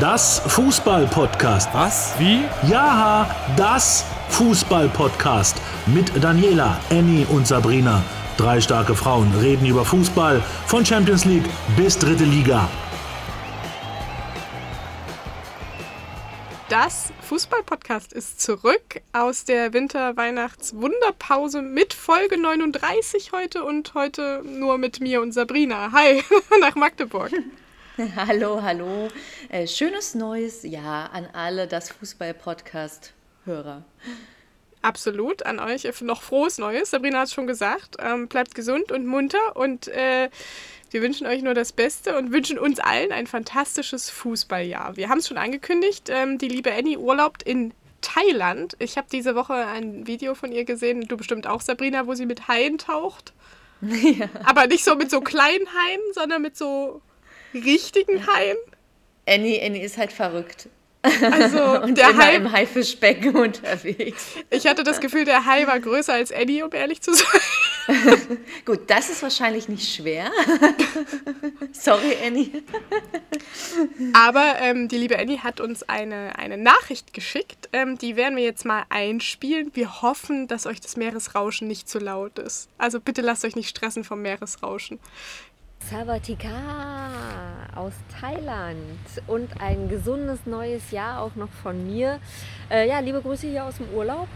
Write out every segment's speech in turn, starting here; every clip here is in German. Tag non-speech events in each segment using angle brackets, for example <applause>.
Das Fußball-Podcast. Was? Wie? Ja, das Fußball-Podcast. Mit Daniela, Annie und Sabrina. Drei starke Frauen reden über Fußball von Champions League bis dritte Liga. Das Fußball-Podcast ist zurück aus der Winter-Weihnachts-Wunderpause mit Folge 39 heute und heute nur mit mir und Sabrina. Hi, <laughs> nach Magdeburg. <laughs> Hallo, hallo. Äh, schönes neues Jahr an alle das Fußball-Podcast-Hörer. Absolut, an euch noch frohes Neues. Sabrina hat es schon gesagt. Ähm, bleibt gesund und munter und äh, wir wünschen euch nur das Beste und wünschen uns allen ein fantastisches Fußballjahr. Wir haben es schon angekündigt, ähm, die liebe Annie urlaubt in Thailand. Ich habe diese Woche ein Video von ihr gesehen, du bestimmt auch, Sabrina, wo sie mit Haien taucht. <laughs> Ja. Aber nicht so mit so kleinen Haien, sondern mit so richtigen Haien. Annie, Annie ist halt verrückt. Also <laughs> und der Hai, im Haifischbecken <laughs> unterwegs. ich hatte das Gefühl, der Hai war größer als Annie, um ehrlich zu sein. <laughs> Gut, das ist wahrscheinlich nicht schwer. Sorry, Annie. Aber ähm, die liebe Annie hat uns eine, eine Nachricht geschickt. Ähm, die werden wir jetzt mal einspielen. Wir hoffen, dass euch das Meeresrauschen nicht zu laut ist. Also bitte lasst euch nicht stressen vom Meeresrauschen. Sawatika aus Thailand und ein gesundes neues Jahr auch noch von mir. Äh, ja, liebe Grüße hier aus dem Urlaub.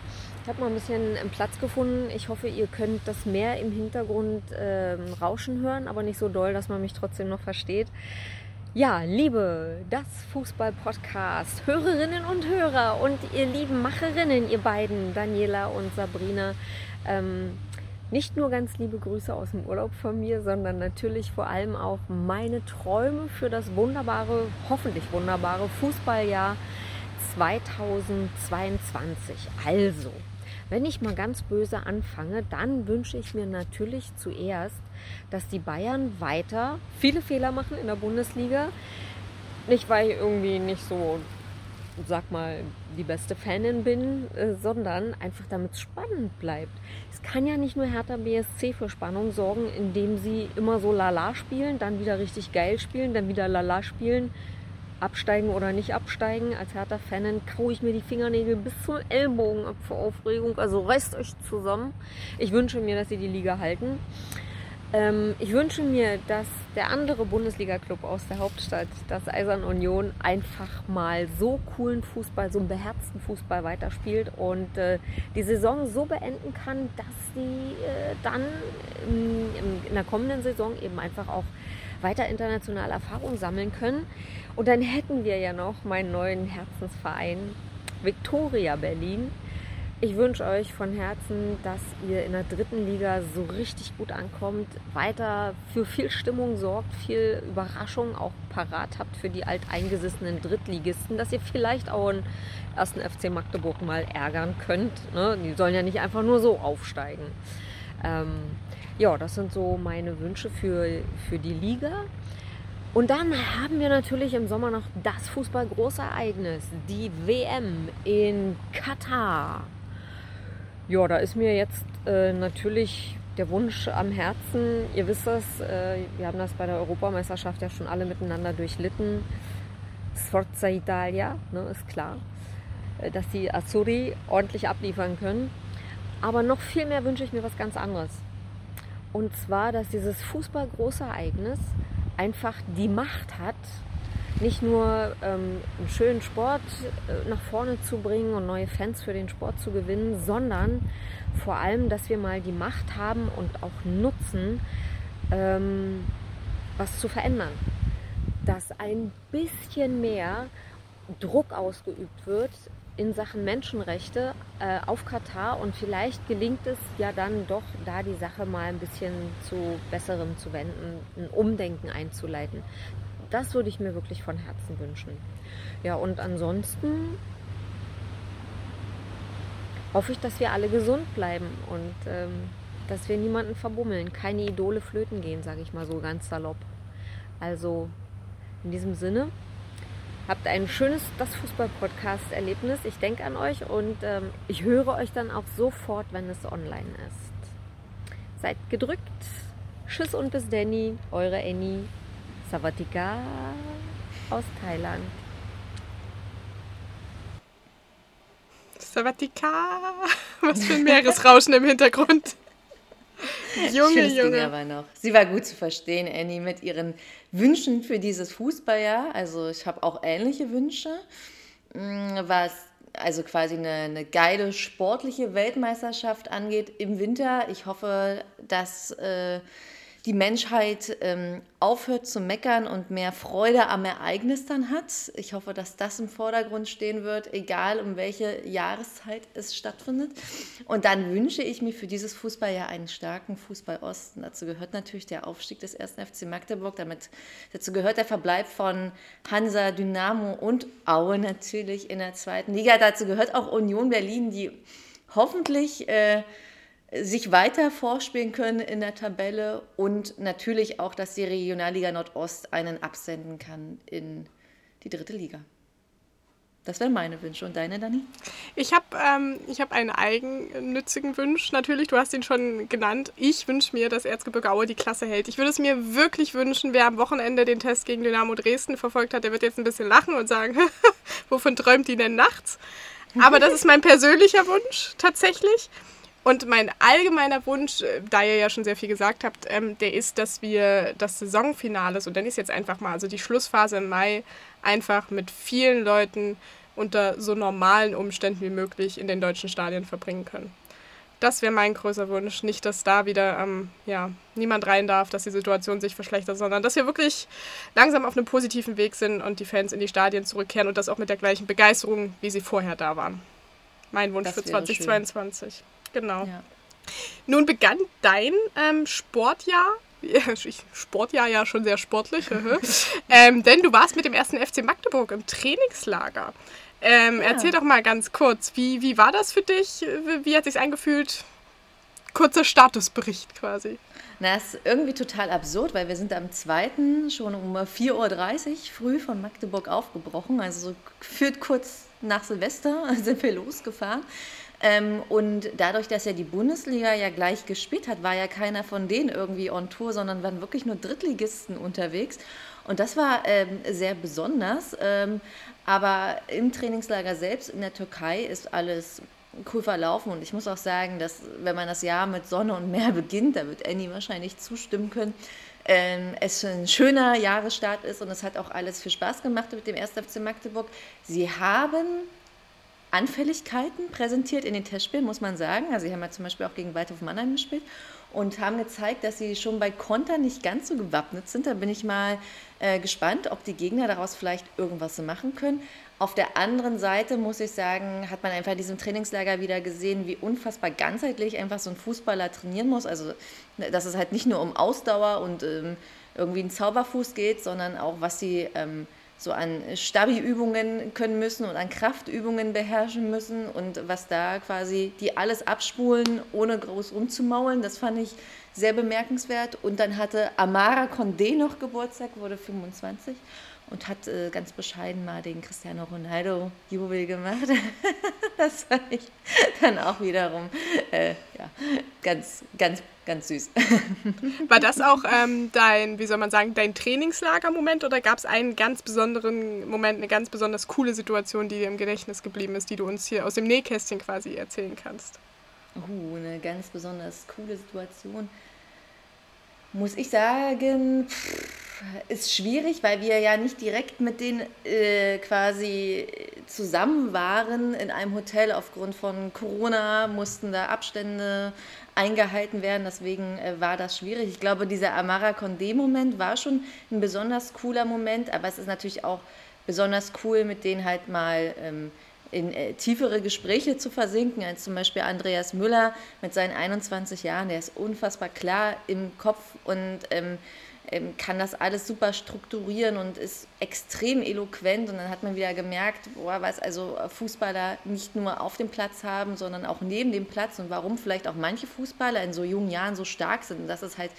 Ich habe mal ein bisschen Platz gefunden. Ich hoffe, ihr könnt das Meer im Hintergrund äh, rauschen hören, aber nicht so doll, dass man mich trotzdem noch versteht. Ja, liebe das Fußball-Podcast, Hörerinnen und Hörer und ihr lieben Macherinnen, ihr beiden, Daniela und Sabrina. Ähm, nicht nur ganz liebe Grüße aus dem Urlaub von mir, sondern natürlich vor allem auch meine Träume für das wunderbare, hoffentlich wunderbare Fußballjahr 2022. Also, wenn ich mal ganz böse anfange, dann wünsche ich mir natürlich zuerst, dass die Bayern weiter viele Fehler machen in der Bundesliga. Nicht, weil ich irgendwie nicht so sag mal, die beste Fanin bin, äh, sondern einfach damit es spannend bleibt. Es kann ja nicht nur Hertha BSC für Spannung sorgen, indem sie immer so lala spielen, dann wieder richtig geil spielen, dann wieder lala spielen, absteigen oder nicht absteigen. Als Hertha-Fanin kaue ich mir die Fingernägel bis zum Ellbogen ab vor Aufregung. Also reißt euch zusammen. Ich wünsche mir, dass sie die Liga halten. Ähm, ich wünsche mir, dass der andere Bundesliga-Club aus der Hauptstadt, das Eisern Union, einfach mal so coolen Fußball, so einen beherzten Fußball weiterspielt und äh, die Saison so beenden kann, dass sie äh, dann in, in der kommenden Saison eben einfach auch weiter internationale Erfahrung sammeln können. Und dann hätten wir ja noch meinen neuen Herzensverein Victoria Berlin ich wünsche euch von Herzen, dass ihr in der dritten Liga so richtig gut ankommt, weiter für viel Stimmung sorgt, viel Überraschung auch parat habt für die alteingesessenen Drittligisten, dass ihr vielleicht auch einen ersten FC Magdeburg mal ärgern könnt. Ne? Die sollen ja nicht einfach nur so aufsteigen. Ähm, ja, das sind so meine Wünsche für, für die Liga. Und dann haben wir natürlich im Sommer noch das Fußball-Großereignis, die WM in Katar. Ja, da ist mir jetzt äh, natürlich der Wunsch am Herzen. Ihr wisst das, äh, wir haben das bei der Europameisterschaft ja schon alle miteinander durchlitten. Sforza Italia, ne, ist klar, äh, dass die Azzurri ordentlich abliefern können. Aber noch viel mehr wünsche ich mir was ganz anderes. Und zwar, dass dieses Fußball-Großereignis einfach die Macht hat, nicht nur ähm, einen schönen Sport äh, nach vorne zu bringen und neue Fans für den Sport zu gewinnen, sondern vor allem, dass wir mal die Macht haben und auch nutzen, ähm, was zu verändern. Dass ein bisschen mehr Druck ausgeübt wird in Sachen Menschenrechte äh, auf Katar und vielleicht gelingt es ja dann doch, da die Sache mal ein bisschen zu besserem zu wenden, ein Umdenken einzuleiten das würde ich mir wirklich von Herzen wünschen. Ja, und ansonsten hoffe ich, dass wir alle gesund bleiben und ähm, dass wir niemanden verbummeln, keine Idole flöten gehen, sage ich mal so ganz salopp. Also in diesem Sinne, habt ein schönes Das Fußball-Podcast-Erlebnis. Ich denke an euch und ähm, ich höre euch dann auch sofort, wenn es online ist. Seid gedrückt. Tschüss und bis Danny, eure Annie. Savatika aus Thailand. Savatika! Was für ein Meeresrauschen im Hintergrund. <laughs> Junge, Schönes Junge. Ding aber noch. Sie war gut zu verstehen, Annie, mit ihren Wünschen für dieses Fußballjahr. Also ich habe auch ähnliche Wünsche. Mm, was also quasi eine, eine, geile sportliche Weltmeisterschaft angeht im Winter. Ich hoffe, dass äh, die Menschheit ähm, aufhört zu meckern und mehr Freude am Ereignis dann hat. Ich hoffe, dass das im Vordergrund stehen wird, egal um welche Jahreszeit es stattfindet. Und dann wünsche ich mir für dieses Fußballjahr einen starken Fußball-Osten. Dazu gehört natürlich der Aufstieg des 1. FC Magdeburg. Damit, dazu gehört der Verbleib von Hansa, Dynamo und Aue natürlich in der zweiten Liga. Dazu gehört auch Union Berlin, die hoffentlich... Äh, sich weiter vorspielen können in der Tabelle und natürlich auch, dass die Regionalliga Nordost einen absenden kann in die dritte Liga. Das wären meine Wünsche. Und deine, Dani? Ich habe ähm, hab einen eigennützigen Wunsch. Natürlich, du hast ihn schon genannt. Ich wünsche mir, dass Erzgebirge Aue die Klasse hält. Ich würde es mir wirklich wünschen, wer am Wochenende den Test gegen Dynamo Dresden verfolgt hat, der wird jetzt ein bisschen lachen und sagen, <laughs> wovon träumt die denn nachts? Aber das ist mein persönlicher Wunsch tatsächlich. Und mein allgemeiner Wunsch, äh, da ihr ja schon sehr viel gesagt habt, ähm, der ist, dass wir das Saisonfinale, so dann ist jetzt einfach mal, also die Schlussphase im Mai, einfach mit vielen Leuten unter so normalen Umständen wie möglich in den deutschen Stadien verbringen können. Das wäre mein größter Wunsch. Nicht, dass da wieder ähm, ja, niemand rein darf, dass die Situation sich verschlechtert, sondern dass wir wirklich langsam auf einem positiven Weg sind und die Fans in die Stadien zurückkehren und das auch mit der gleichen Begeisterung, wie sie vorher da waren. Mein Wunsch für 2022. Schön. Genau. Ja. Nun begann dein ähm, Sportjahr Sportjahr ja schon sehr sportlich, <laughs> ähm, denn du warst mit dem ersten FC Magdeburg im Trainingslager. Ähm, ja. Erzähl doch mal ganz kurz, wie, wie war das für dich? Wie, hat sich angefühlt? Kurzer Statusbericht quasi. Na, ist irgendwie total absurd, weil wir sind am 2. schon um 4.30 Uhr früh von Magdeburg aufgebrochen, also so geführt kurz nach Silvester <laughs> sind wir losgefahren. Ähm, und dadurch, dass ja die Bundesliga ja gleich gespielt hat, war ja keiner von denen irgendwie on Tour, sondern waren wirklich nur Drittligisten unterwegs. Und das war ähm, sehr besonders. Ähm, aber im Trainingslager selbst in der Türkei ist alles cool verlaufen. Und ich muss auch sagen, dass wenn man das Jahr mit Sonne und Meer <laughs> beginnt, da wird Annie wahrscheinlich zustimmen können, ähm, es ein schöner Jahresstart ist und es hat auch alles viel Spaß gemacht mit dem 1. FC Magdeburg. Sie haben Anfälligkeiten präsentiert in den Testspielen, muss man sagen. Also sie haben ja zum Beispiel auch gegen Waldhof Mannheim gespielt und haben gezeigt, dass sie schon bei Konter nicht ganz so gewappnet sind. Da bin ich mal äh, gespannt, ob die Gegner daraus vielleicht irgendwas machen können. Auf der anderen Seite muss ich sagen, hat man einfach in diesem Trainingslager wieder gesehen, wie unfassbar ganzheitlich einfach so ein Fußballer trainieren muss. Also, dass es halt nicht nur um Ausdauer und ähm, irgendwie einen Zauberfuß geht, sondern auch, was sie ähm, so an Stabi-Übungen können müssen und an Kraftübungen beherrschen müssen und was da quasi die alles abspulen, ohne groß rumzumaulen, das fand ich sehr bemerkenswert. Und dann hatte Amara Condé noch Geburtstag, wurde 25 und hat äh, ganz bescheiden mal den Cristiano Ronaldo Jubel gemacht. <laughs> das fand ich dann auch wiederum äh, ja, ganz, ganz, ganz süß. <laughs> War das auch ähm, dein, wie soll man sagen, dein Trainingslager-Moment oder gab es einen ganz besonderen Moment, eine ganz besonders coole Situation, die dir im Gedächtnis geblieben ist, die du uns hier aus dem Nähkästchen quasi erzählen kannst? Uh, eine ganz besonders coole Situation. Muss ich sagen, pff, ist schwierig, weil wir ja nicht direkt mit denen äh, quasi zusammen waren in einem Hotel. Aufgrund von Corona mussten da Abstände eingehalten werden. Deswegen äh, war das schwierig. Ich glaube, dieser Amara Condé-Moment war schon ein besonders cooler Moment, aber es ist natürlich auch besonders cool, mit denen halt mal ähm, in äh, tiefere Gespräche zu versinken, als zum Beispiel Andreas Müller mit seinen 21 Jahren. Der ist unfassbar klar im Kopf und ähm, ähm, kann das alles super strukturieren und ist extrem eloquent. Und dann hat man wieder gemerkt, boah, was also Fußballer nicht nur auf dem Platz haben, sondern auch neben dem Platz und warum vielleicht auch manche Fußballer in so jungen Jahren so stark sind. Und dass es halt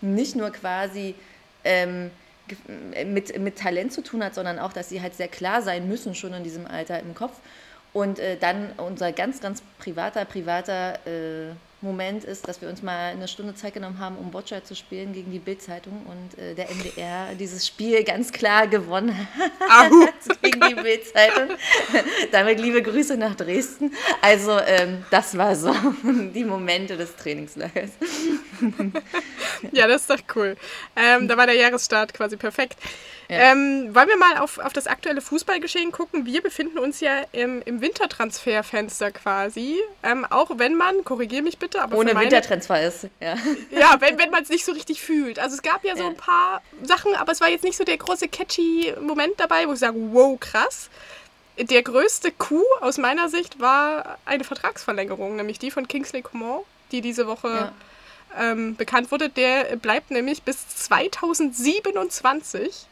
nicht nur quasi ähm, mit, mit Talent zu tun hat, sondern auch, dass sie halt sehr klar sein müssen, schon in diesem Alter im Kopf. Und äh, dann unser ganz, ganz privater, privater äh, Moment ist, dass wir uns mal eine Stunde Zeit genommen haben, um Boccia zu spielen gegen die Bild-Zeitung und äh, der MDR dieses Spiel ganz klar gewonnen hat <laughs> gegen die Bild-Zeitung. Damit liebe Grüße nach Dresden. Also ähm, das war so <laughs> die Momente des Trainingslagers. Ja, das ist doch cool. Ähm, da war der Jahresstart quasi perfekt. Ja. Ähm, wollen wir mal auf, auf das aktuelle Fußballgeschehen gucken? Wir befinden uns ja im, im Wintertransferfenster quasi. Ähm, auch wenn man, korrigiere mich bitte, aber. Ohne meine, Wintertransfer ist, ja. <laughs> Ja, wenn, wenn man es nicht so richtig fühlt. Also es gab ja so ja. ein paar Sachen, aber es war jetzt nicht so der große catchy Moment dabei, wo ich sage, wow, krass. Der größte Coup aus meiner Sicht war eine Vertragsverlängerung, nämlich die von Kingsley Coman, die diese Woche ja. Ähm, bekannt wurde. Der bleibt nämlich bis 2027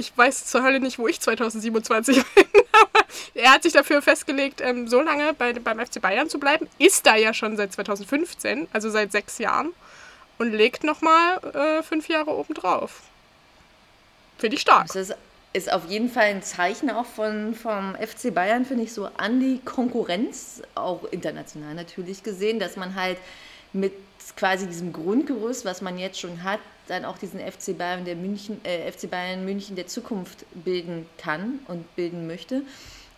ich weiß zur Hölle nicht, wo ich 2027 <laughs> bin, aber er hat sich dafür festgelegt, ähm, so lange bei, beim FC Bayern zu bleiben. Ist da ja schon seit 2015, also seit sechs Jahren. Und legt nochmal äh, fünf Jahre obendrauf. Finde ich stark. Das ist, auf jeden Fall ein Zeichen auch von, vom FC Bayern, finde ich, so an die Konkurrenz, auch international natürlich gesehen, dass man halt mit quasi diesem Grundgerüst, was man jetzt schon hat, dann auch diesen FC Bayern, der München, äh, FC Bayern München der Zukunft bilden kann und bilden möchte.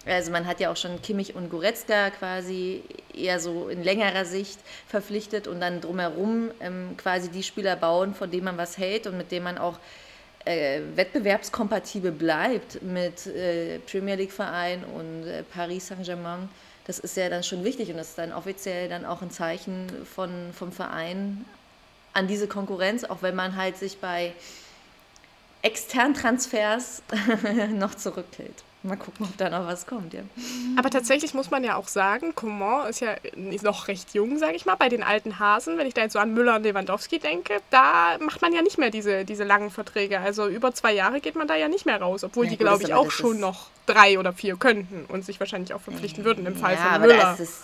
Also man hat ja auch schon Kimmich und Goretzka quasi eher so in längerer Sicht verpflichtet und dann drumherum ähm, quasi die Spieler bauen, von denen man was hält und mit denen man auch äh, wettbewerbskompatibel bleibt mit äh, Premier League Verein und äh, Paris Saint-Germain das ist ja dann schon wichtig und das ist dann offiziell dann auch ein Zeichen von, vom Verein an diese Konkurrenz, auch wenn man halt sich bei externen Transfers <laughs> noch zurückhält. Mal gucken, ob da noch was kommt, ja. Aber tatsächlich muss man ja auch sagen, Coman ist ja noch recht jung, sage ich mal, bei den alten Hasen. Wenn ich da jetzt so an Müller und Lewandowski denke, da macht man ja nicht mehr diese, diese langen Verträge. Also über zwei Jahre geht man da ja nicht mehr raus, obwohl ja, die, glaube ich, auch schon noch drei oder vier könnten und sich wahrscheinlich auch verpflichten würden im Fall ja, von Müller. Aber das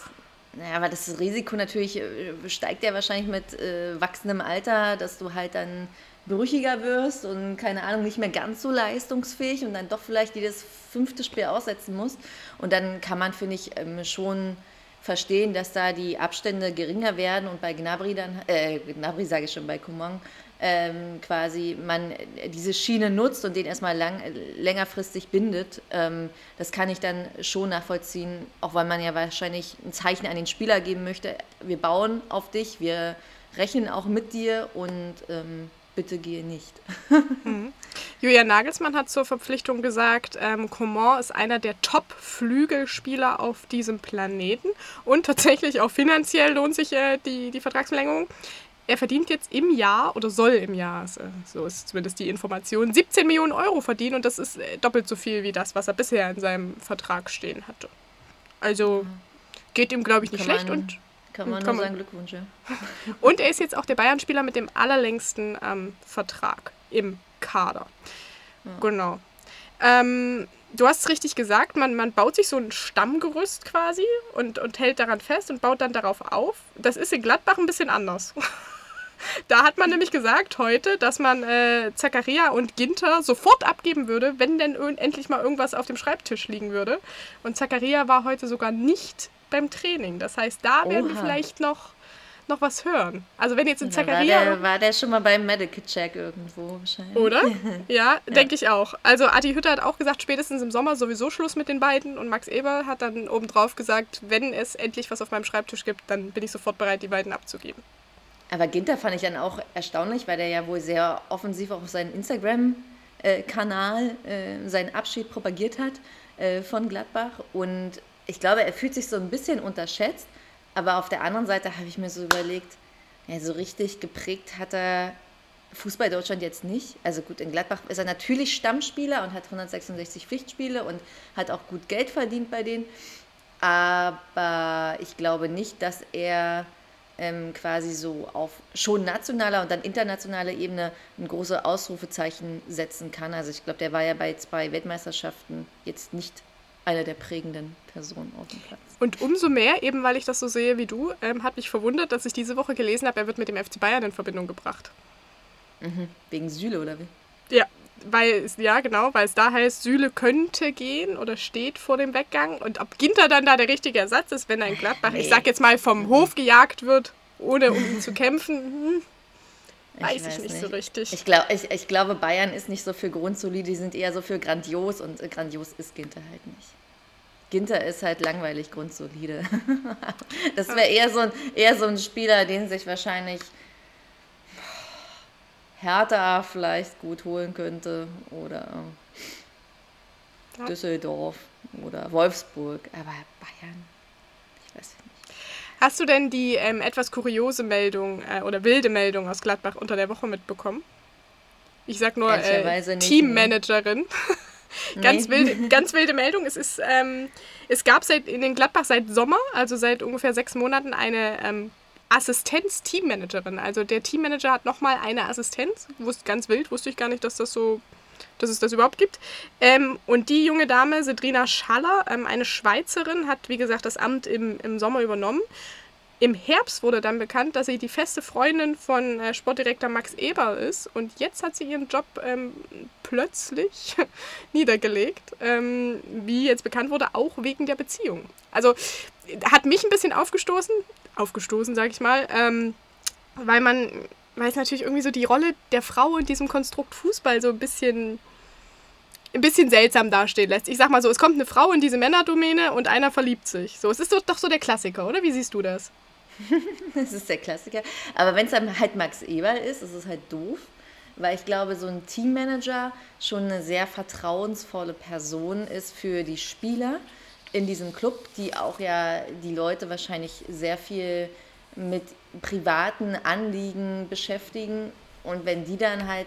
naja, aber das Risiko natürlich äh, steigt ja wahrscheinlich mit äh, wachsendem Alter, dass du halt dann brüchiger wirst und keine Ahnung, nicht mehr ganz so leistungsfähig und dann doch vielleicht jedes fünfte Spiel aussetzen musst. Und dann kann man, finde ich, ähm, schon verstehen, dass da die Abstände geringer werden und bei Gnabry dann, äh, Gnabry sage ich schon, bei Kumong, ähm, quasi man diese Schiene nutzt und den erstmal lang, längerfristig bindet. Ähm, das kann ich dann schon nachvollziehen, auch weil man ja wahrscheinlich ein Zeichen an den Spieler geben möchte. Wir bauen auf dich, wir rechnen auch mit dir und ähm, bitte gehe nicht. <laughs> mhm. Julian Nagelsmann hat zur Verpflichtung gesagt, ähm, Coman ist einer der Top-Flügelspieler auf diesem Planeten und tatsächlich auch finanziell lohnt sich äh, die, die Vertragsverlängerung. Er verdient jetzt im Jahr oder soll im Jahr, so ist zumindest die Information, 17 Millionen Euro verdienen und das ist äh, doppelt so viel wie das, was er bisher in seinem Vertrag stehen hatte. Also geht ihm, glaube ich, nicht schlecht und kann man Kann nur sagen, Glückwunsch. Ja. <laughs> Und er ist jetzt auch der Bayern-Spieler mit dem allerlängsten ähm, Vertrag im Kader. Ja. Genau. Ähm, du hast es richtig gesagt, man, man baut sich so ein Stammgerüst quasi und, und hält daran fest und baut dann darauf auf. Das ist in Gladbach ein bisschen anders. <laughs> Da hat man nämlich gesagt heute, dass man äh, Zakaria und Ginter sofort abgeben würde, wenn denn endlich mal irgendwas auf dem Schreibtisch liegen würde. Und Zakaria war heute sogar nicht beim Training. Das heißt, da werden Oha. wir vielleicht noch, noch was hören. Also wenn jetzt in Zacharia... War der, war der schon mal beim Medical Check irgendwo wahrscheinlich. Oder? <laughs> Ja, ja. denke ich auch. Also Adi Hütter hat auch gesagt, spätestens im Sommer sowieso Schluss mit den beiden. Und Max Eber hat dann obendrauf gesagt, wenn es endlich was auf meinem Schreibtisch gibt, dann bin ich sofort bereit, die beiden abzugeben. Aber Ginter fand ich dann auch erstaunlich, weil der ja wohl sehr offensiv auch auf seinen Instagram-Kanal äh, seinen Abschied propagiert hat äh, von Gladbach. Und ich glaube, er fühlt sich so ein bisschen unterschätzt, aber auf der anderen Seite habe ich mir so überlegt, ja, so richtig geprägt hat er Fußball Deutschland jetzt nicht. Also gut, in Gladbach ist er natürlich Stammspieler und hat 166 Pflichtspiele und hat auch gut Geld verdient bei denen. Aber ich glaube nicht, dass er ähm, quasi so auf schon nationaler und dann internationaler Ebene ein großes Ausrufezeichen setzen kann. Also ich glaube, der war ja bei zwei Weltmeisterschaften jetzt nicht eine der prägenden Personen auf dem Platz. Und umso mehr, eben weil ich das so sehe wie du, ähm, hat mich verwundert, dass ich diese Woche gelesen habe, er wird mit dem FC Bayern in Verbindung gebracht. Mhm. Wegen Süle oder wie? Ja, weil es, ja genau, weil es da heißt, Süle könnte gehen oder steht vor dem Weggang. Und ob Ginter dann da der richtige Ersatz ist, wenn ein Gladbach, nee. ich sag jetzt mal, vom Hof gejagt wird, ohne um ihn zu kämpfen, hm, weiß ich, weiß ich nicht, nicht, so richtig. Ich, glaub, ich, ich glaube, Bayern ist nicht so für grundsolide, die sind eher so für grandios und äh, grandios ist Ginter halt nicht. Ginter ist halt langweilig grundsolide. <laughs> das wäre eher, so ein, eher so ein Spieler, den sich wahrscheinlich Hertha vielleicht gut holen könnte oder ja. Düsseldorf oder Wolfsburg, aber Bayern, ich weiß nicht. Hast du denn die ähm, etwas kuriose Meldung äh, oder wilde Meldung aus Gladbach unter der Woche mitbekommen? Ich sag nur äh, Teammanagerin. <laughs> <laughs> ganz, nee. wilde, ganz wilde Meldung. Es, ist, ähm, es gab seit, in den Gladbach seit Sommer, also seit ungefähr sechs Monaten, eine ähm, Assistenz-Teammanagerin. Also der Teammanager hat nochmal eine Assistenz. Wusste ganz wild, wusste ich gar nicht, dass das so, dass es das überhaupt gibt. Ähm, und die junge Dame, Sedrina Schaller, ähm, eine Schweizerin, hat wie gesagt das Amt im, im Sommer übernommen. Im Herbst wurde dann bekannt, dass sie die feste Freundin von äh, Sportdirektor Max Eber ist. Und jetzt hat sie ihren Job ähm, plötzlich <laughs> niedergelegt. Ähm, wie jetzt bekannt wurde, auch wegen der Beziehung. Also hat mich ein bisschen aufgestoßen aufgestoßen, sag ich mal, ähm, weil man, weil es natürlich irgendwie so die Rolle der Frau in diesem Konstrukt Fußball so ein bisschen, ein bisschen seltsam dastehen lässt. Ich sag mal so, es kommt eine Frau in diese Männerdomäne und einer verliebt sich. So, es ist doch, doch so der Klassiker, oder? Wie siehst du das? <laughs> das ist der Klassiker. Aber wenn es dann halt Max Eberl ist, ist es halt doof, weil ich glaube, so ein Teammanager schon eine sehr vertrauensvolle Person ist für die Spieler in diesem Club, die auch ja die Leute wahrscheinlich sehr viel mit privaten Anliegen beschäftigen. Und wenn die dann halt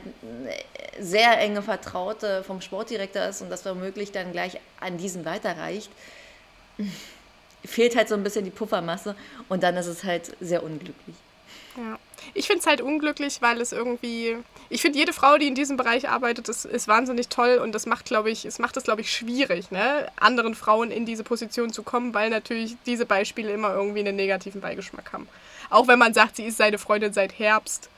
sehr enge Vertraute vom Sportdirektor ist und das womöglich dann gleich an diesen weiterreicht, fehlt halt so ein bisschen die Puffermasse und dann ist es halt sehr unglücklich. Ja. Ich finde es halt unglücklich, weil es irgendwie. Ich finde, jede Frau, die in diesem Bereich arbeitet, ist, ist wahnsinnig toll und das macht, glaube ich, es macht es, glaube ich, schwierig, ne? anderen Frauen in diese Position zu kommen, weil natürlich diese Beispiele immer irgendwie einen negativen Beigeschmack haben. Auch wenn man sagt, sie ist seine Freundin seit Herbst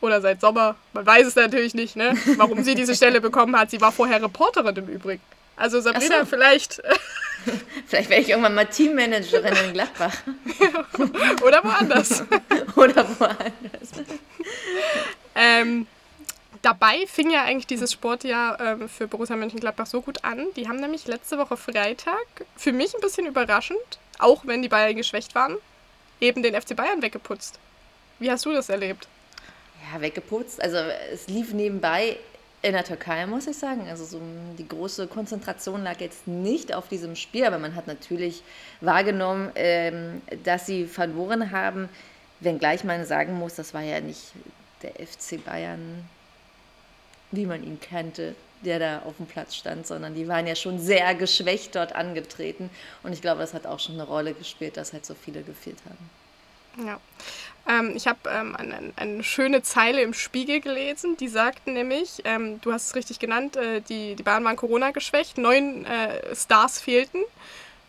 oder seit Sommer. Man weiß es natürlich nicht, ne? warum sie diese Stelle bekommen hat. Sie war vorher Reporterin im Übrigen. Also Sabrina, so. vielleicht. <laughs> <laughs> vielleicht werde ich irgendwann mal Teammanagerin in Gladbach. <laughs> Oder woanders. <laughs> Oder woanders. Ähm, dabei fing ja eigentlich dieses Sportjahr ähm, für Borussia Mönchengladbach so gut an. Die haben nämlich letzte Woche Freitag, für mich ein bisschen überraschend, auch wenn die Bayern geschwächt waren, eben den FC Bayern weggeputzt. Wie hast du das erlebt? Ja, weggeputzt. Also es lief nebenbei in der Türkei, muss ich sagen. Also so die große Konzentration lag jetzt nicht auf diesem Spiel, aber man hat natürlich wahrgenommen, ähm, dass sie verloren haben. Wenngleich man sagen muss, das war ja nicht der FC Bayern, wie man ihn kannte, der da auf dem Platz stand, sondern die waren ja schon sehr geschwächt dort angetreten. Und ich glaube, das hat auch schon eine Rolle gespielt, dass halt so viele gefehlt haben. Ja. Ähm, ich habe ähm, eine, eine, schöne Zeile im Spiegel gelesen, die sagten nämlich, ähm, du hast es richtig genannt, äh, die, die Bayern waren Corona geschwächt, neun äh, Stars fehlten.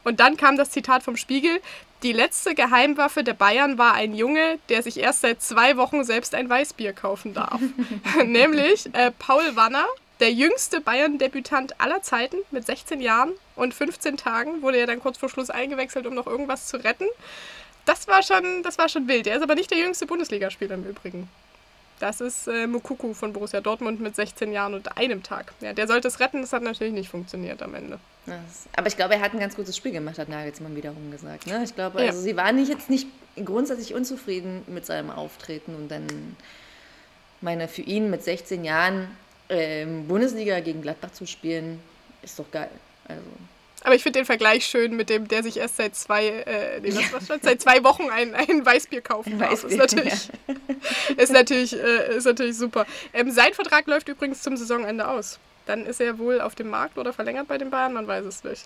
Und dann kam das Zitat vom Spiegel, die letzte Geheimwaffe der Bayern war ein Junge, der sich erst seit zwei Wochen selbst ein Weißbier kaufen darf. <laughs> <laughs> Nämlich äh, Paul Wanner, der jüngste Bayern-Debütant aller Zeiten mit 16 Jahren und 15 Tagen, wurde ja dann kurz vor Schluss eingewechselt, um noch irgendwas zu retten das war schon, das war schon wild. Er ist aber nicht der jüngste Bundesligaspieler im Übrigen. Das ist äh, Mukuku von Borussia Dortmund mit 16 Jahren und einem Tag. Ja, der sollte es retten, das hat natürlich nicht funktioniert am Ende. Aber ich glaube, er hat ein ganz gutes Spiel gemacht, hat Nagelsmann wiederum gesagt. Ne? Ich glaube, ja. also sie waren nicht jetzt nicht grundsätzlich unzufrieden mit seinem Auftreten und dann meine für ihn mit 16 Jahren ähm, Bundesliga gegen Gladbach zu spielen, ist doch geil. Also aber ich finde den Vergleich schön mit dem, der sich erst seit zwei, äh, nee, was, was stand, seit zwei Wochen ein, ein Weißbier kaufen darf. Weißbier, ist natürlich, ja. <laughs> ist natürlich, äh, ist natürlich super. Ähm, sein Vertrag läuft übrigens zum Saisonende aus. Dann ist er wohl auf dem Markt oder verlängert bei den Bayern, man weiß es nicht.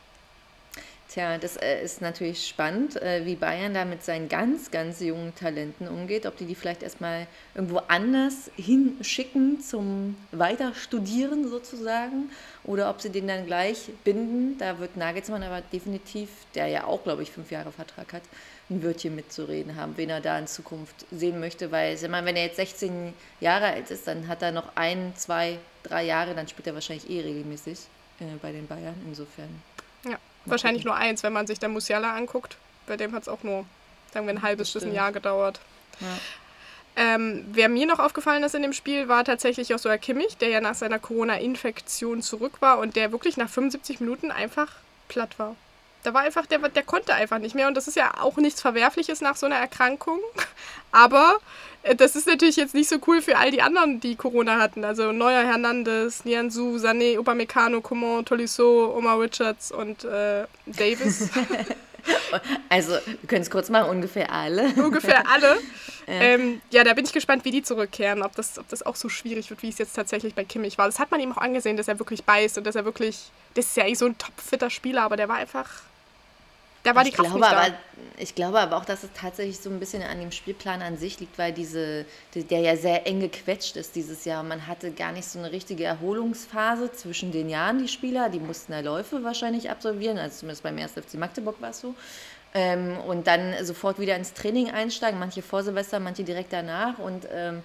Tja, das äh, ist natürlich spannend, äh, wie Bayern da mit seinen ganz, ganz jungen Talenten umgeht. Ob die die vielleicht erstmal irgendwo anders hinschicken zum Weiterstudieren sozusagen oder ob sie den dann gleich binden. Da wird Nagelsmann aber definitiv, der ja auch, glaube ich, fünf Jahre Vertrag hat, ein Wörtchen mitzureden haben, wen er da in Zukunft sehen möchte. Weil, wenn er jetzt 16 Jahre alt ist, dann hat er noch ein, zwei, drei Jahre, dann spielt er wahrscheinlich eh regelmäßig äh, bei den Bayern. Insofern. Wahrscheinlich nur eins, wenn man sich der Musiala anguckt. Bei dem hat es auch nur, sagen wir, ein halbes bis ein Jahr gedauert. Ja. Ähm, wer mir noch aufgefallen ist in dem Spiel, war tatsächlich auch so Herr Kimmich, der ja nach seiner Corona-Infektion zurück war und der wirklich nach 75 Minuten einfach platt war. Da war einfach, der, der konnte einfach nicht mehr. Und das ist ja auch nichts Verwerfliches nach so einer Erkrankung. <laughs> Aber äh, das ist natürlich jetzt nicht so cool für all die anderen, die Corona hatten. Also Neuer Hernandez, Nianzu, Sané, Upamecano, Coman, Tolisso, Omar Richards und äh, Davis. <laughs> <laughs> Also, wir können es kurz machen, ungefähr alle. Ungefähr alle. Ja. Ähm, ja, da bin ich gespannt, wie die zurückkehren, ob das, ob das auch so schwierig wird, wie es jetzt tatsächlich bei Kimmich war. Das hat man ihm auch angesehen, dass er wirklich beißt und dass er wirklich, das ist ja eigentlich so ein topfitter Spieler, aber der war einfach da war ich die Kraft glaube, aber, Ich glaube aber auch, dass es tatsächlich so ein bisschen an dem Spielplan an sich liegt, weil diese, der ja sehr eng gequetscht ist dieses Jahr. Man hatte gar nicht so eine richtige Erholungsphase zwischen den Jahren, die Spieler. Die mussten ja Läufe wahrscheinlich absolvieren, also zumindest beim 1. FC Magdeburg war es so. Ähm, und dann sofort wieder ins Training einsteigen, manche vor Silvester, manche direkt danach. Und ähm,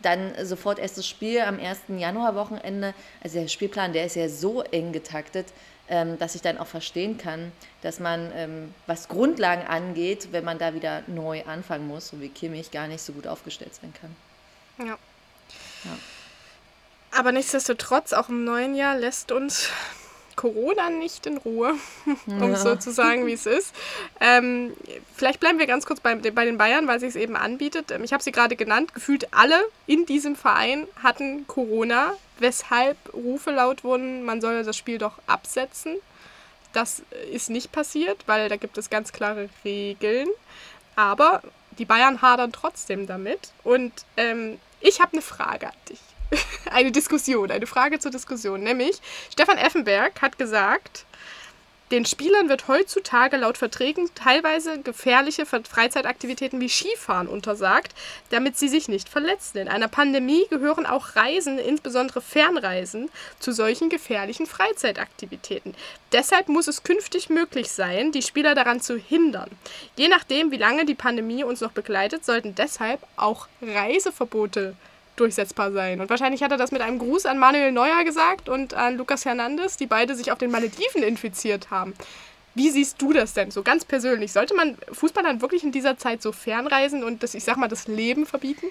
dann sofort erstes Spiel am 1. Januar-Wochenende. Also der Spielplan, der ist ja so eng getaktet ähm, dass ich dann auch verstehen kann, dass man, ähm, was Grundlagen angeht, wenn man da wieder neu anfangen muss, so wie Kimmich, gar nicht so gut aufgestellt sein kann. Ja. ja. Aber nichtsdestotrotz, auch im neuen Jahr lässt uns Corona nicht in Ruhe, <laughs> um ja. so zu sagen, wie es ist. Ähm, vielleicht bleiben wir ganz kurz bei, bei den Bayern, weil sich es eben anbietet. Ähm, ich habe sie gerade genannt. Gefühlt alle in diesem Verein hatten Corona, weshalb Rufe laut wurden, man solle das Spiel doch absetzen. Das ist nicht passiert, weil da gibt es ganz klare Regeln. Aber die Bayern hadern trotzdem damit. Und ähm, ich habe eine Frage an dich. <laughs> eine Diskussion, eine Frage zur Diskussion. Nämlich, Stefan Effenberg hat gesagt, den Spielern wird heutzutage laut Verträgen teilweise gefährliche Freizeitaktivitäten wie Skifahren untersagt, damit sie sich nicht verletzen. In einer Pandemie gehören auch Reisen, insbesondere Fernreisen, zu solchen gefährlichen Freizeitaktivitäten. Deshalb muss es künftig möglich sein, die Spieler daran zu hindern. Je nachdem, wie lange die Pandemie uns noch begleitet, sollten deshalb auch Reiseverbote durchsetzbar sein. Und wahrscheinlich hat er das mit einem Gruß an Manuel Neuer gesagt und an Lucas Hernandez, die beide sich auf den Malediven infiziert haben. Wie siehst du das denn so ganz persönlich? Sollte man Fußballern wirklich in dieser Zeit so fernreisen und das, ich sag mal, das Leben verbieten?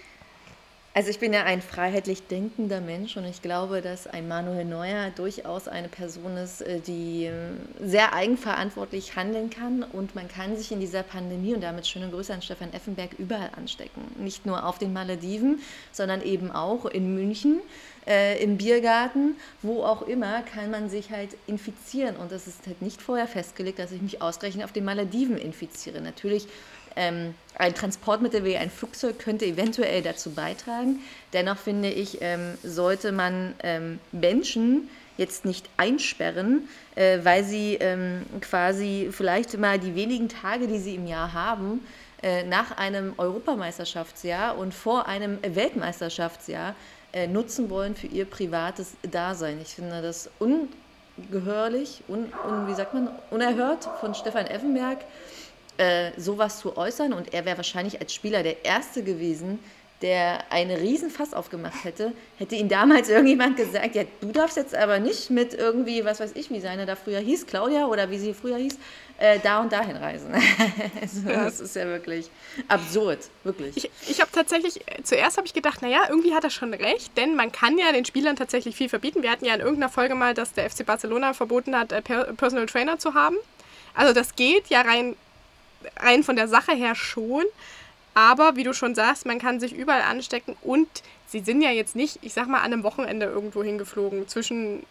Also ich bin ja ein freiheitlich denkender Mensch und ich glaube, dass ein Manuel Neuer durchaus eine Person ist, äh, die ähm, sehr eigenverantwortlich handeln kann und man kann sich in dieser Pandemie und damit schöne Grüße an Stefan Effenberg überall anstecken. Nicht nur auf den Malediven, sondern eben auch in München, äh, im Biergarten, wo auch immer, kann man sich halt infizieren und es ist halt nicht vorher festgelegt, dass ich mich ausgerechnet auf den Malediven infiziere. Natürlich ähm, ein Transportmittel wie ein Flugzeug könnte eventuell dazu beitragen. Dennoch finde ich, ähm, sollte man ähm, Menschen jetzt nicht einsperren, äh, weil sie ähm, quasi vielleicht mal die wenigen Tage, die sie im Jahr haben, äh, nach einem Europameisterschaftsjahr und vor einem Weltmeisterschaftsjahr äh, nutzen wollen für ihr privates Dasein. Ich finde das ungehörlich, un, un, wie sagt man, unerhört von Stefan Effenberg äh, sowas zu äußern. Und er wäre wahrscheinlich als Spieler der Erste gewesen, der einen Riesenfass aufgemacht hätte, hätte ihm damals <laughs> irgendjemand gesagt, ja, du darfst jetzt aber nicht mit irgendwie, was weiß ich, wie seine da früher hieß, Claudia oder wie sie früher hieß, äh, da und dahin reisen. <laughs> also, das ist ja wirklich absurd, wirklich. Ich, ich habe tatsächlich, zuerst habe ich gedacht, naja, irgendwie hat er schon recht, denn man kann ja den Spielern tatsächlich viel verbieten. Wir hatten ja in irgendeiner Folge mal, dass der FC Barcelona verboten hat, äh, Personal Trainer zu haben. Also das geht ja rein rein von der Sache her schon. Aber wie du schon sagst, man kann sich überall anstecken und sie sind ja jetzt nicht, ich sag mal, an einem Wochenende irgendwo hingeflogen zwischen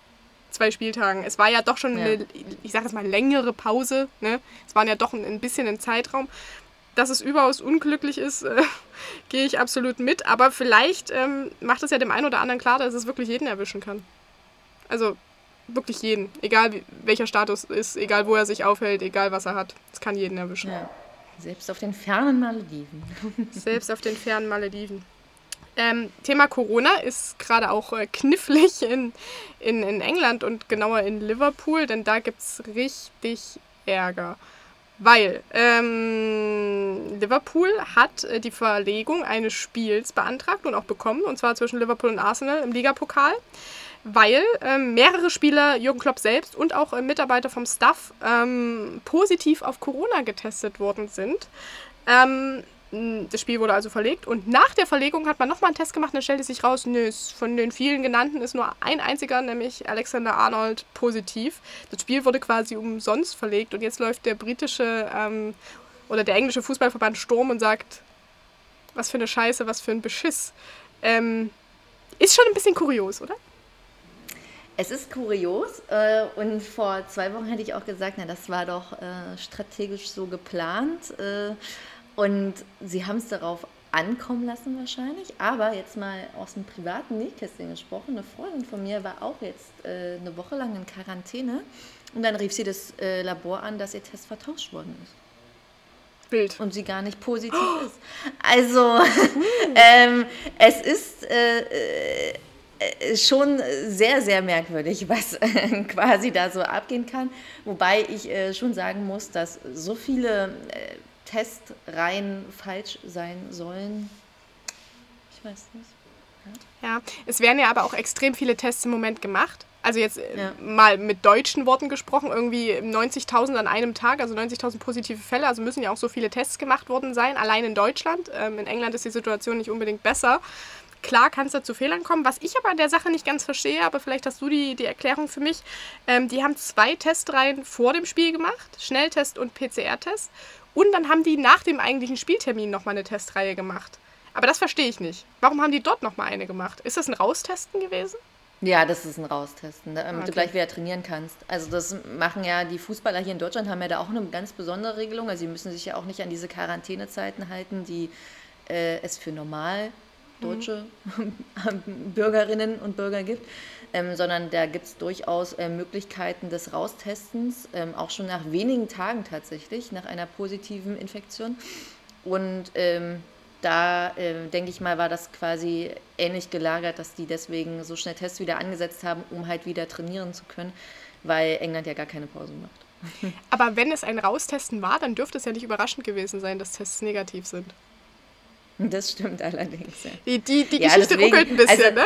zwei Spieltagen. Es war ja doch schon ja. eine, ich sag jetzt mal, längere Pause. Ne? Es waren ja doch ein, ein bisschen ein Zeitraum. Dass es überaus unglücklich ist, <laughs> äh, gehe ich absolut mit. Aber vielleicht ähm, macht es ja dem einen oder anderen klar, dass es wirklich jeden erwischen kann. Also wirklich jeden. Egal wie, welcher Status ist, egal wo er sich aufhält, egal was er hat. Es kann jeden erwischen. Ja. Selbst auf den fernen Malediven. <laughs> Selbst auf den fernen Malediven. Ähm, Thema Corona ist gerade auch äh, knifflig in, in, in England und genauer in Liverpool, denn da gibt es richtig Ärger. Weil ähm, Liverpool hat äh, die Verlegung eines Spiels beantragt und auch bekommen, und zwar zwischen Liverpool und Arsenal im Ligapokal, weil ähm, mehrere Spieler, Jürgen Klopp selbst und auch äh, Mitarbeiter vom Staff ähm, positiv auf Corona getestet worden sind. Ähm, das Spiel wurde also verlegt und nach der Verlegung hat man nochmal einen Test gemacht und dann stellte sich raus, nö, von den vielen genannten ist nur ein einziger, nämlich Alexander Arnold, positiv. Das Spiel wurde quasi umsonst verlegt und jetzt läuft der britische ähm, oder der englische Fußballverband Sturm und sagt, was für eine Scheiße, was für ein Beschiss. Ähm, ist schon ein bisschen kurios, oder? Es ist kurios äh, und vor zwei Wochen hätte ich auch gesagt, na, das war doch äh, strategisch so geplant. Äh, und sie haben es darauf ankommen lassen wahrscheinlich. Aber jetzt mal aus dem privaten Nähkästchen gesprochen. Eine Freundin von mir war auch jetzt äh, eine Woche lang in Quarantäne. Und dann rief sie das äh, Labor an, dass ihr Test vertauscht worden ist. Bild. Und sie gar nicht positiv oh. ist. Also, <laughs> ähm, es ist äh, äh, schon sehr, sehr merkwürdig, was äh, <laughs> quasi da so abgehen kann. Wobei ich äh, schon sagen muss, dass so viele Testreihen falsch sein sollen. Ich weiß nicht. Ja. ja, es werden ja aber auch extrem viele Tests im Moment gemacht. Also jetzt äh, ja. mal mit deutschen Worten gesprochen, irgendwie 90.000 an einem Tag, also 90.000 positive Fälle. Also müssen ja auch so viele Tests gemacht worden sein, allein in Deutschland. Ähm, in England ist die Situation nicht unbedingt besser. Klar kann es da zu Fehlern kommen. Was ich aber an der Sache nicht ganz verstehe, aber vielleicht hast du die, die Erklärung für mich. Ähm, die haben zwei Testreihen vor dem Spiel gemacht, Schnelltest und PCR-Test. Und dann haben die nach dem eigentlichen Spieltermin nochmal eine Testreihe gemacht. Aber das verstehe ich nicht. Warum haben die dort nochmal eine gemacht? Ist das ein Raustesten gewesen? Ja, das ist ein Raustesten, damit okay. du gleich wieder trainieren kannst. Also das machen ja die Fußballer hier in Deutschland, haben ja da auch eine ganz besondere Regelung. Also sie müssen sich ja auch nicht an diese Quarantänezeiten halten, die äh, es für normal deutsche mhm. <laughs> Bürgerinnen und Bürger gibt ähm, sondern da gibt es durchaus äh, Möglichkeiten des Raustestens, ähm, auch schon nach wenigen Tagen tatsächlich, nach einer positiven Infektion. Und ähm, da äh, denke ich mal, war das quasi ähnlich gelagert, dass die deswegen so schnell Tests wieder angesetzt haben, um halt wieder trainieren zu können, weil England ja gar keine Pause macht. <laughs> Aber wenn es ein Raustesten war, dann dürfte es ja nicht überraschend gewesen sein, dass Tests negativ sind. Das stimmt allerdings. Ja. Die, die, die ja, Geschichte deswegen, ruckelt ein bisschen, also, ne?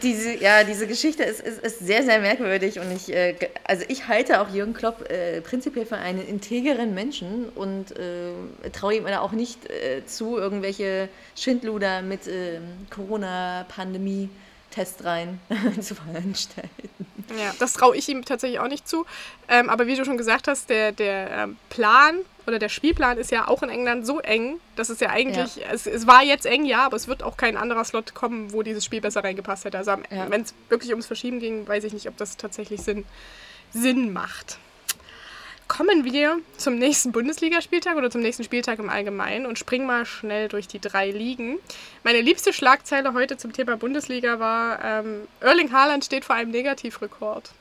Diese, ja, diese Geschichte ist, ist, ist sehr, sehr merkwürdig und ich, äh, also ich halte auch Jürgen Klopp äh, prinzipiell für einen integeren Menschen und äh, traue ihm auch nicht äh, zu, irgendwelche Schindluder mit ähm, Corona-Pandemie Testreihen <laughs> zu veranstalten. Ja, das traue ich ihm tatsächlich auch nicht zu. Ähm, aber wie du schon gesagt hast, der, der ähm, Plan oder der Spielplan ist ja auch in England so eng, dass es ja eigentlich, ja. Es, es war jetzt eng, ja, aber es wird auch kein anderer Slot kommen, wo dieses Spiel besser reingepasst hätte. Also ja. wenn es wirklich ums Verschieben ging, weiß ich nicht, ob das tatsächlich Sinn, Sinn macht kommen wir zum nächsten Bundesligaspieltag oder zum nächsten Spieltag im Allgemeinen und springen mal schnell durch die drei Ligen. Meine liebste Schlagzeile heute zum Thema Bundesliga war, ähm, Erling Haaland steht vor einem Negativrekord.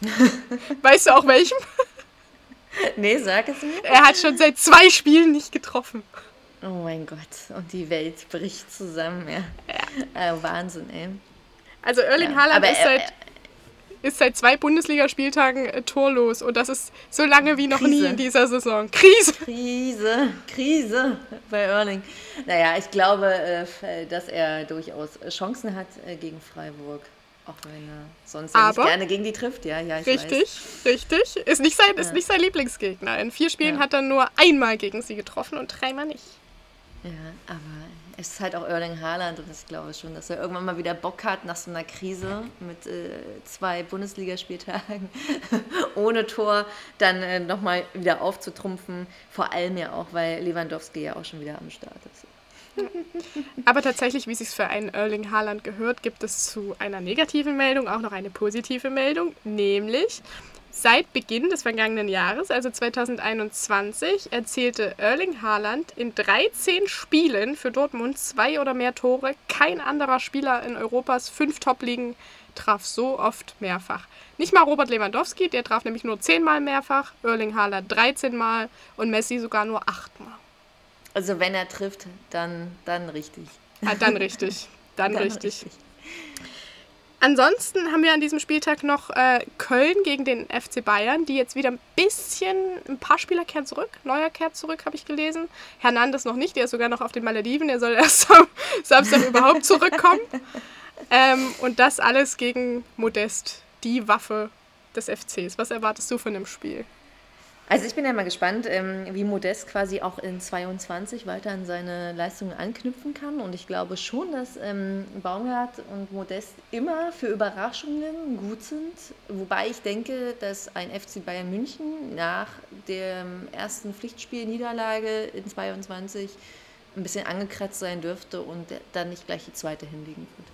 <laughs> weißt du auch welchem? <laughs> Nee, sag es mir. Er hat schon seit zwei Spielen nicht getroffen. Oh mein Gott, und die Welt bricht zusammen, ja. ja. Äh, Wahnsinn, ey. Also Erling ja, Haaland ist seit ist seit zwei Bundesligaspieltagen äh, torlos und das ist so lange wie noch Krise. nie in dieser Saison. Krise. Krise, Krise bei Erling. Naja, ich glaube, äh, dass er durchaus Chancen hat äh, gegen Freiburg. Auch wenn er sonst ja nicht gerne gegen die trifft. Ja, ja, ich richtig, weiß. richtig. Ist nicht, sein, ja. ist nicht sein Lieblingsgegner. In vier Spielen ja. hat er nur einmal gegen sie getroffen und dreimal nicht. Ja, aber es ist halt auch Erling Haaland und ich glaube schon, dass er irgendwann mal wieder Bock hat nach so einer Krise mit äh, zwei Bundesligaspieltagen <laughs> ohne Tor dann äh, nochmal wieder aufzutrumpfen. Vor allem ja auch, weil Lewandowski ja auch schon wieder am Start ist. Aber tatsächlich, wie es sich für einen Erling Haaland gehört, gibt es zu einer negativen Meldung auch noch eine positive Meldung, nämlich Seit Beginn des vergangenen Jahres, also 2021, erzielte Erling Haaland in 13 Spielen für Dortmund zwei oder mehr Tore. Kein anderer Spieler in Europas fünf Top-Ligen traf so oft mehrfach. Nicht mal Robert Lewandowski, der traf nämlich nur zehnmal mehrfach, Erling Haaland 13 Mal und Messi sogar nur achtmal. Also wenn er trifft, dann, dann richtig. Ah, dann <laughs> richtig. Dann, dann richtig. richtig. Ansonsten haben wir an diesem Spieltag noch äh, Köln gegen den FC Bayern, die jetzt wieder ein bisschen, ein paar Spieler kehren zurück. Neuer kehrt zurück, habe ich gelesen. Hernandez noch nicht, der ist sogar noch auf den Malediven, der soll <laughs> erst am Samstag überhaupt zurückkommen. <laughs> Ähm, und das alles gegen Modest, die Waffe des FCs. Was erwartest du von dem Spiel? Also ich bin ja mal gespannt, ähm, wie Modest quasi auch in 22 weiter an seine Leistungen anknüpfen kann. Und ich glaube schon, dass ähm, Baumgart und Modest immer für Überraschungen gut sind. Wobei ich denke, dass ein FC Bayern München nach der ersten Pflichtspielniederlage in 22 ein bisschen angekratzt sein dürfte und dann nicht gleich die zweite hinlegen wird.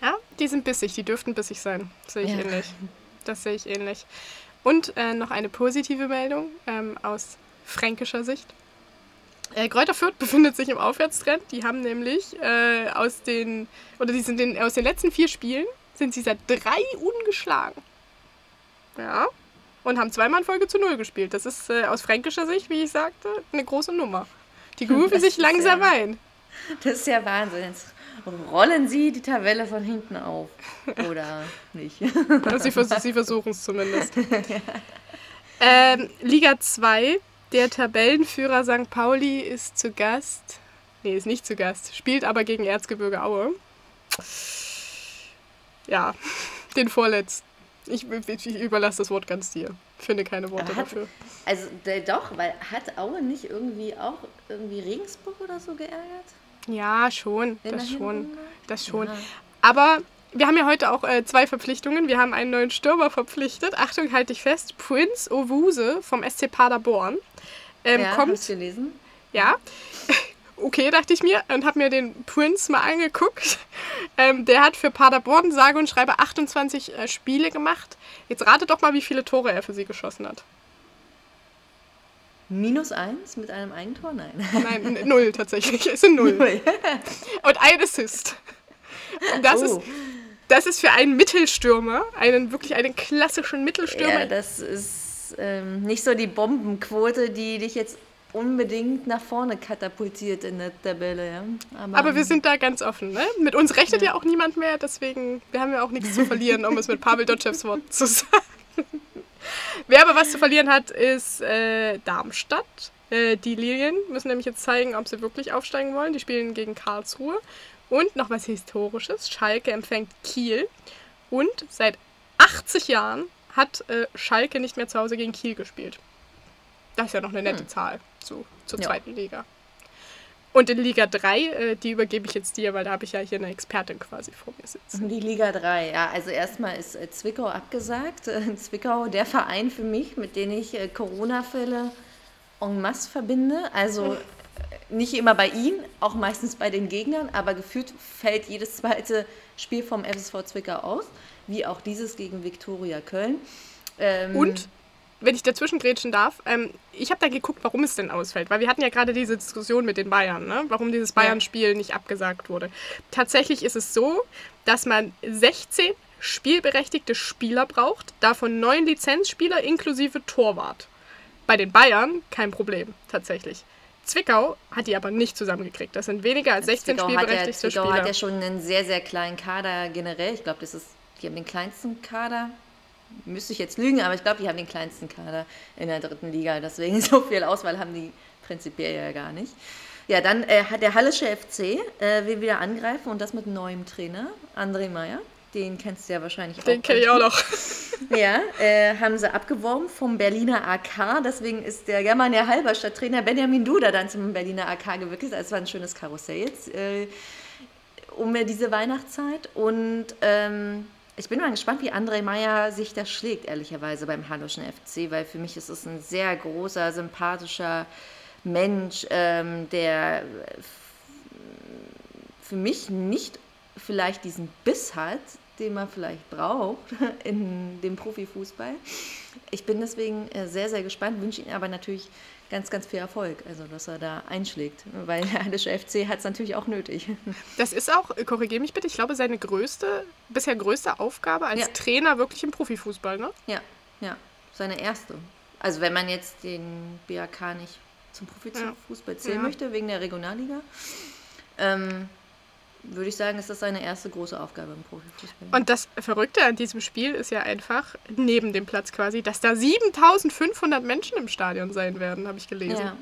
Ja, die sind bissig, die dürften bissig sein. Sehe ich ja. ähnlich. Das sehe ich ähnlich. Und äh, noch eine positive Meldung ähm, aus fränkischer Sicht. Äh, Kräuter Fürth <laughs> befindet sich im Aufwärtstrend. Die haben nämlich äh, aus den, oder die sind den, aus den letzten vier Spielen, sind sie seit drei ungeschlagen. Ja. Und haben zweimal in Folge zu Null gespielt. Das ist äh, aus fränkischer Sicht, wie ich sagte, eine große Nummer. Die grooven sich langsam ja, ein. Das ist ja Wahnsinn. Rollen sie die Tabelle von hinten auf. Oder nicht. <laughs> sie, vers sie versuchen es zumindest. <laughs> ähm, Liga 2, der Tabellenführer St. Pauli ist zu Gast. Nee, ist nicht zu Gast. Spielt aber gegen Erzgebirge Aue. Ja, <laughs> den vorletzten. Ich, ich, überlasse das Wort ganz dir. Finde keine Worte hat, dafür. Also doch, weil hat Aue nicht irgendwie auch irgendwie Regensburg oder so geärgert? Ja, schon. In das schon. Das schon. Ja. Aber wir haben ja heute auch äh, zwei Verpflichtungen. Wir haben einen neuen Stürmer verpflichtet. Achtung, halte ich fest. Prince Owuse vom SC Paderborn. Ähm, ja, kommt, hast du gelesen? Ja. <laughs> Okay, dachte ich mir und habe mir den Prince mal angeguckt. <laughs> Ähm, der hat für Paderborn sage und schreibe 28 äh, Spiele gemacht. Jetzt rate doch mal, wie viele Tore er für sie geschossen hat. Minus eins mit einem Eigentor? Nein. Nein, null tatsächlich. Es sind null. null. Und ein Assist. Und das, oh. ist, das ist für einen Mittelstürmer, einen wirklich einen klassischen Mittelstürmer. Ja, das ist ähm, nicht so die Bombenquote, die dich jetzt unbedingt nach vorne katapultiert in der Tabelle. Ja? Aber, Aber, wir sind da ganz offen. Ne? Mit uns rechnet ja. ja auch niemand mehr, deswegen wir haben ja auch nichts zu verlieren, um es mit Pavel Dotschevs Wort zu sagen. <laughs> Wer aber was zu verlieren hat, ist äh, Darmstadt. Äh, die Lilien müssen nämlich jetzt zeigen, ob sie wirklich aufsteigen wollen. Die spielen gegen Karlsruhe. Und noch was Historisches. Schalke empfängt Kiel. Und seit 80 Jahren hat äh, Schalke nicht mehr zu Hause gegen Kiel gespielt. Das ist ja noch eine nette hm. Zahl zu, zur ja. zweiten Liga. Und in Liga 3, äh, die übergebe ich jetzt dir, weil da habe ich ja hier eine Expertin quasi vor mir sitzen. Die Liga 3, ja. Also erstmal ist äh, Zwickau abgesagt. Äh, Zwickau, der Verein für mich, mit dem ich äh, Corona-Fälle en masse verbinde. Also äh, nicht immer bei ihnen, auch meistens bei den Gegnern, aber gefühlt fällt jedes zweite Spiel vom FSV Zwickau aus, wie auch dieses gegen Viktoria Köln. Ähm, Und wenn ich dazwischen grätschen darf, ähm, ich habe da geguckt, warum es denn ausfällt. Weil wir hatten ja gerade diese Diskussion mit den Bayern, ne? warum dieses Bayern-Spiel nicht abgesagt wurde. Tatsächlich ist es so, dass man 16 spielberechtigte Spieler braucht, davon neun Lizenzspieler inklusive Torwart. Bei den Bayern kein Problem, tatsächlich. Zwickau hat die aber nicht zusammengekriegt. Das sind weniger als 16 Zwickau spielberechtigte hat ja, Zwickau Spieler. hat ja schon einen sehr, sehr kleinen Kader generell. Ich glaube, das ist, die haben den kleinsten Kader müsste ich jetzt lügen, aber ich glaube, die haben den kleinsten Kader in der dritten Liga. Deswegen <laughs> so viel Auswahl haben die prinzipiell ja gar nicht. Ja, dann äh, hat der Hallische FC äh, will wieder angreifen und das mit neuem Trainer, André Meyer. Den kennst du ja wahrscheinlich auch. Den kenne ich auch noch. <laughs> Ja, äh, haben sie abgeworben vom Berliner AK. Deswegen ist der Germania Halberstadt Trainer Benjamin Duda dann zum Berliner AK gewechselt. Also es war ein schönes Karussell jetzt äh, um diese Weihnachtszeit. Und ähm, ich bin mal gespannt, wie André Meyer sich das schlägt, ehrlicherweise beim Hallischen FC, weil für mich ist es ein sehr großer, sympathischer Mensch, ähm, der für mich nicht vielleicht diesen Biss hat, den man vielleicht braucht <laughs> in dem Profifußball. Ich bin deswegen äh, sehr, sehr gespannt, wünsche ihm aber natürlich ganz, ganz viel Erfolg, also dass er da einschlägt, weil der Heilische FC hat es natürlich auch nötig. <laughs> Das ist auch, korrigiere mich bitte, ich glaube, seine größte, bisher größte Aufgabe als Ja. Trainer wirklich im Profifußball, ne? Ja, ja, seine erste. Also wenn man jetzt den BAK nicht zum Profifußball zählen Ja. möchte, wegen der Regionalliga, ähm, würde ich sagen, ist das seine erste große Aufgabe im Profifußball. Und das Verrückte an diesem Spiel ist ja einfach, neben dem Platz quasi, dass da 7500 Menschen im Stadion sein werden, habe ich gelesen.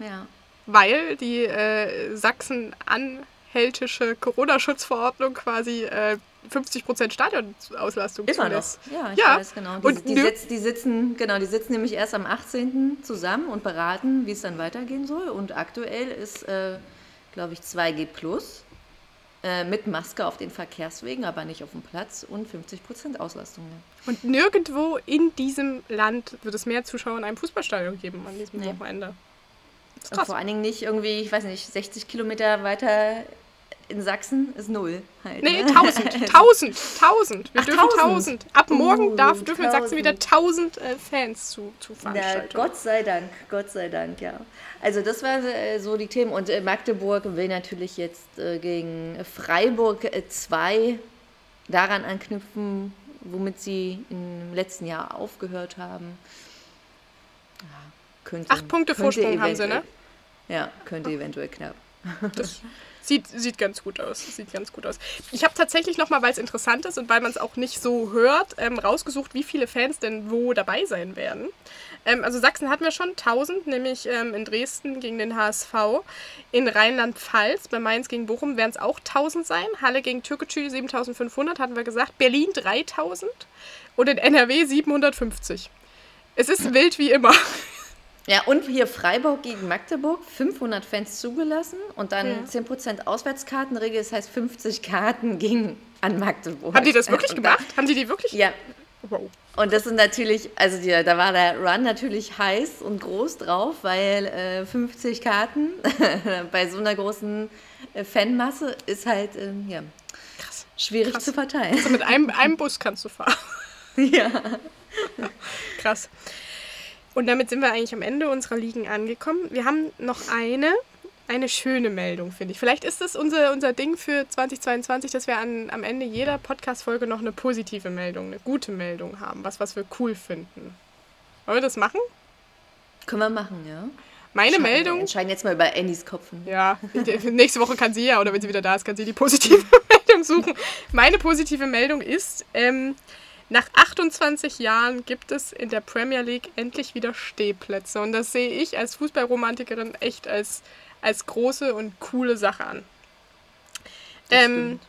ja, ja. Weil die äh, Sachsen-Anhältische Corona-Schutzverordnung quasi äh, 50% Stadionauslastung Immer noch. zulässt. Ja, ich Ja. weiß genau. Die, Und die, sitz, die sitzen, genau, die sitzen nämlich erst am 18. zusammen und beraten, wie es dann weitergehen soll. Und aktuell ist, äh, glaube ich, 2G plus äh, mit Maske auf den Verkehrswegen, aber nicht auf dem Platz und 50% Auslastung. Ja. Und nirgendwo in diesem Land wird es mehr Zuschauer in einem Fußballstadion geben an diesem Nee. Wochenende. Vor allen Dingen nicht irgendwie, ich weiß nicht, 60 Kilometer weiter in Sachsen ist null halt. Nee, ne? 1000, 1000, 1000. Wir Ach, dürfen 1000. 1000. Ab morgen Uh, darf, dürfen in Sachsen 1000. wieder 1000 äh, Fans zu, zu Na, Veranstaltungen. Gott sei Dank, Gott sei Dank, ja. Also das waren äh, so die Themen. Und äh, Magdeburg will natürlich jetzt äh, gegen Freiburg 2 daran anknüpfen, womit sie im letzten Jahr aufgehört haben. Ja, könnte, Acht Punkte Vorsprung haben sie, ne? Ja, könnte eventuell knapp. Das <laughs> sieht, sieht ganz gut aus. Sieht ganz gut aus. Ich habe tatsächlich nochmal, weil es interessant ist und weil man es auch nicht so hört, ähm, rausgesucht, wie viele Fans denn wo dabei sein werden. Ähm, also Sachsen hatten wir schon 1000, nämlich ähm, in Dresden gegen den HSV. In Rheinland-Pfalz, bei Mainz gegen Bochum, werden es auch 1000 sein. Halle gegen Türkgücü 7500, hatten wir gesagt. Berlin 3000 und in NRW 750. Es ist wild wie immer. Ja, und hier Freiburg gegen Magdeburg, 500 Fans zugelassen und dann Ja. 10% Auswärtskartenregel, das heißt 50 Karten <laughs> gingen an Magdeburg. Haben die das wirklich Und <laughs> da- gemacht? Haben die die wirklich? Ja, Wow. Und das sind natürlich, also die, da war der Run natürlich heiß und groß drauf, weil äh, 50 Karten <laughs> bei so einer großen äh, Fanmasse ist halt ähm, ja, Krass. schwierig Krass. zu verteilen. Also mit einem, einem Bus kannst du fahren. ja. Krass. Und damit sind wir eigentlich am Ende unserer Ligen angekommen. Wir haben noch eine, eine schöne Meldung, finde ich. Vielleicht ist das unser, unser Ding für 2022, dass wir an, am Ende jeder Podcast-Folge noch eine positive Meldung, eine gute Meldung haben. Was, was wir cool finden. Wollen wir das machen? Können wir machen, ja. Meine Wir Meldung. entscheiden jetzt mal über Annies Kopfen. Ja, <laughs> nächste Woche kann sie ja, oder wenn sie wieder da ist, kann sie die positive <laughs> Meldung suchen. Meine positive Meldung ist, ähm, nach 28 Jahren gibt es in der Premier League endlich wieder Stehplätze. Und das sehe ich als Fußballromantikerin echt als, als große und coole Sache an. Ähm,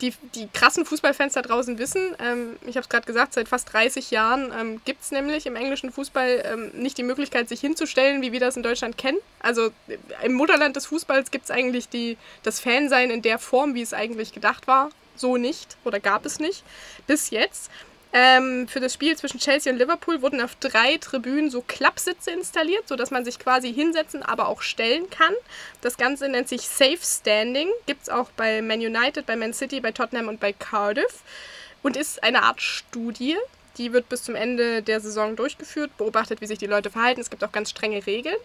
die, die krassen Fußballfans da draußen wissen, ähm, ich habe es gerade gesagt, seit fast 30 Jahren ähm, gibt es nämlich im englischen Fußball ähm, nicht die Möglichkeit, sich hinzustellen, wie wir das in Deutschland kennen. Also äh, im Mutterland des Fußballs gibt es eigentlich die, das Fansein in der Form, wie es eigentlich gedacht war, so nicht oder gab es nicht bis jetzt. Ähm, für das Spiel zwischen Chelsea und Liverpool wurden auf drei Tribünen so Klappsitze installiert, sodass man sich quasi hinsetzen, aber auch stellen kann. Das Ganze nennt sich Safe Standing. Gibt es auch bei Man United, bei Man City, bei Tottenham und bei Cardiff. Und ist eine Art Studie. Die wird bis zum Ende der Saison durchgeführt, beobachtet, wie sich die Leute verhalten. Es gibt auch ganz strenge Regeln.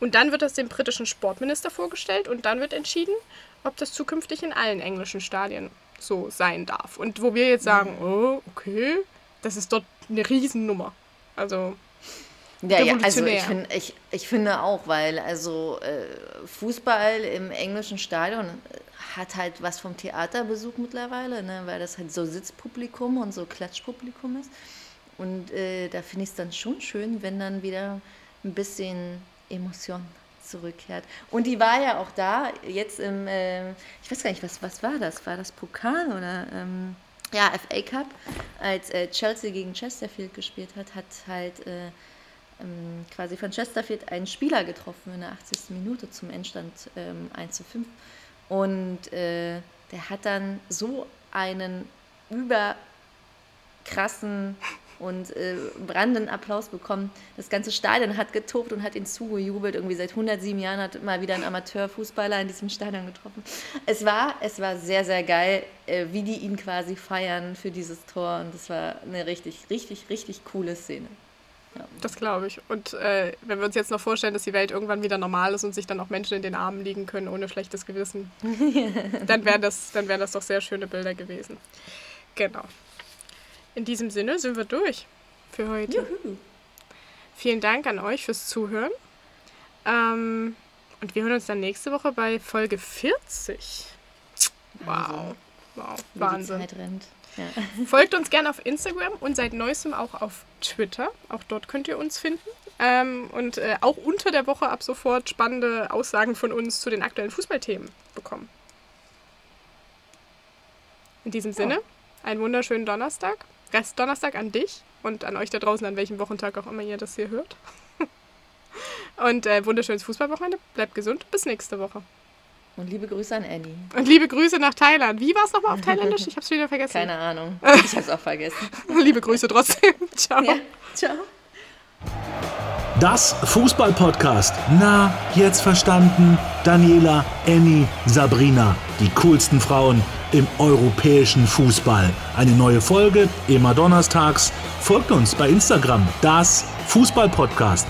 Und dann wird das dem britischen Sportminister vorgestellt und dann wird entschieden, ob das zukünftig in allen englischen Stadien so sein darf. Und wo wir jetzt sagen, oh, okay, das ist dort eine Riesennummer. Also, Ja, ja, also ich, find, ich, ich finde auch, weil also äh, Fußball im englischen Stadion äh, hat halt was vom Theaterbesuch mittlerweile, ne, weil das halt so Sitzpublikum und so Klatschpublikum ist. Und äh, da finde ich es dann schon schön, wenn dann wieder ein bisschen Emotion zurückkehrt. Und die war ja auch da, jetzt im, äh, ich weiß gar nicht, was, was war das? War das Pokal oder? Ähm, ja, FA Cup, als äh, Chelsea gegen Chesterfield gespielt hat, hat halt äh, ähm, quasi von Chesterfield einen Spieler getroffen in der 80. Minute zum Endstand ähm, 1 zu 5. Und äh, der hat dann so einen überkrassen und äh, brandenden Applaus bekommen. Das ganze Stadion hat getobt und hat ihn zugejubelt. Irgendwie seit 107 Jahren hat mal wieder ein Amateurfußballer in diesem Stadion getroffen. Es war, es war sehr, sehr geil, äh, wie die ihn quasi feiern für dieses Tor. Und das war eine richtig, richtig, richtig coole Szene. Ja. Das glaube ich. Und äh, wenn wir uns jetzt noch vorstellen, dass die Welt irgendwann wieder normal ist und sich dann auch Menschen in den Armen liegen können ohne schlechtes Gewissen, <laughs> dann wären das, dann wären das doch sehr schöne Bilder gewesen. Genau. In diesem Sinne sind wir durch für heute. Juhu. Vielen Dank an euch fürs Zuhören. Ähm, und wir hören uns dann nächste Woche bei Folge 40. Wow. Wow. Wahnsinn. Ja. <laughs> Folgt uns gerne auf Instagram und seit neuestem auch auf Twitter. Auch dort könnt ihr uns finden. Ähm, und äh, auch unter der Woche ab sofort spannende Aussagen von uns zu den aktuellen Fußballthemen bekommen. In diesem Sinne, einen wunderschönen Donnerstag. Rest Donnerstag an dich und an euch da draußen, an welchem Wochentag auch immer ihr das hier hört. <laughs> und äh, wunderschönes Fußballwochenende. Bleibt gesund. Bis nächste Woche. Und liebe Grüße an Annie. Und liebe Grüße nach Thailand. Wie war es nochmal auf Thailändisch? Ich habe es wieder vergessen. Keine Ahnung. <laughs> Ich habe es auch vergessen. <laughs> liebe Grüße trotzdem. Ciao. Ja, ciao. Das Fußball-Podcast. Na, jetzt verstanden. Daniela, Annie, Sabrina. Die coolsten Frauen im europäischen Fußball. Eine neue Folge, immer donnerstags. Folgt uns bei Instagram, das Fußball-Podcast.